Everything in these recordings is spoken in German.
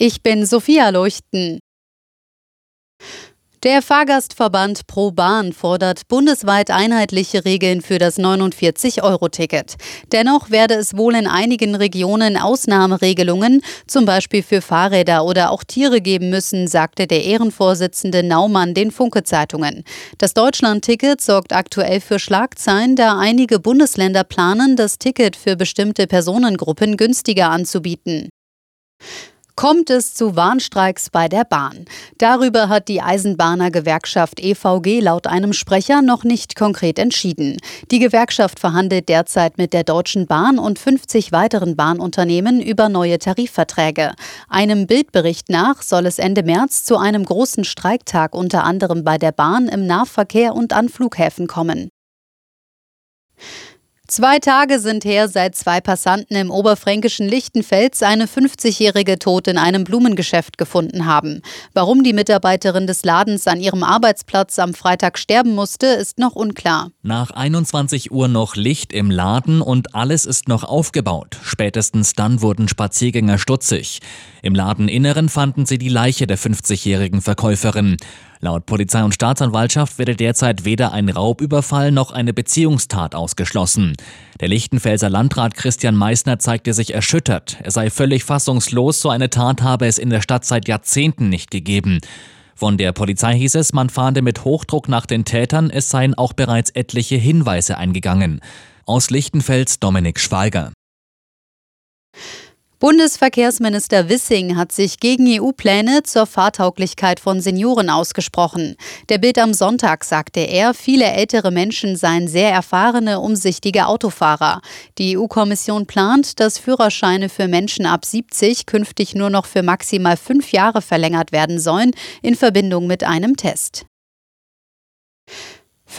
Ich bin Sophia Leuchten. Der Fahrgastverband Pro Bahn fordert bundesweit einheitliche Regeln für das 49-Euro-Ticket. Dennoch werde es wohl in einigen Regionen Ausnahmeregelungen, zum Beispiel für Fahrräder oder auch Tiere geben müssen, sagte der Ehrenvorsitzende Naumann den Funke-Zeitungen. Das Deutschland-Ticket sorgt aktuell für Schlagzeilen, da einige Bundesländer planen, das Ticket für bestimmte Personengruppen günstiger anzubieten kommt es zu Warnstreiks bei der Bahn. Darüber hat die Eisenbahner-Gewerkschaft EVG laut einem Sprecher noch nicht konkret entschieden. Die Gewerkschaft verhandelt derzeit mit der Deutschen Bahn und 50 weiteren Bahnunternehmen über neue Tarifverträge. Einem Bildbericht nach soll es Ende März zu einem großen Streiktag unter anderem bei der Bahn im Nahverkehr und an Flughäfen kommen. Zwei Tage sind her, seit zwei Passanten im oberfränkischen Lichtenfels eine 50-Jährige tot in einem Blumengeschäft gefunden haben. Warum die Mitarbeiterin des Ladens an ihrem Arbeitsplatz am Freitag sterben musste, ist noch unklar. Nach 21 Uhr noch Licht im Laden und alles ist noch aufgebaut. Spätestens dann wurden Spaziergänger stutzig. Im Ladeninneren fanden sie die Leiche der 50-jährigen Verkäuferin. Laut Polizei und Staatsanwaltschaft werde derzeit weder ein Raubüberfall noch eine Beziehungstat ausgeschlossen. Der Lichtenfelser Landrat Christian Meissner zeigte sich erschüttert. Er sei völlig fassungslos, so eine Tat habe es in der Stadt seit Jahrzehnten nicht gegeben. Von der Polizei hieß es, man fahnde mit Hochdruck nach den Tätern, es seien auch bereits etliche Hinweise eingegangen. Aus Lichtenfels Dominik Schweiger. Bundesverkehrsminister Wissing hat sich gegen EU-Pläne zur Fahrtauglichkeit von Senioren ausgesprochen. Der Bild am Sonntag sagte er, viele ältere Menschen seien sehr erfahrene, umsichtige Autofahrer. Die EU-Kommission plant, dass Führerscheine für Menschen ab 70 künftig nur noch für maximal fünf Jahre verlängert werden sollen, in Verbindung mit einem Test.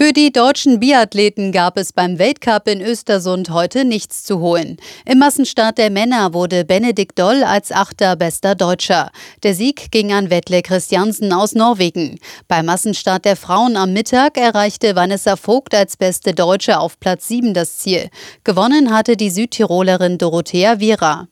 Für die deutschen Biathleten gab es beim Weltcup in Östersund heute nichts zu holen. Im Massenstart der Männer wurde Benedikt Doll als achter bester Deutscher. Der Sieg ging an Wettle Christiansen aus Norwegen. Beim Massenstart der Frauen am Mittag erreichte Vanessa Vogt als beste Deutsche auf Platz 7 das Ziel. Gewonnen hatte die Südtirolerin Dorothea Viera.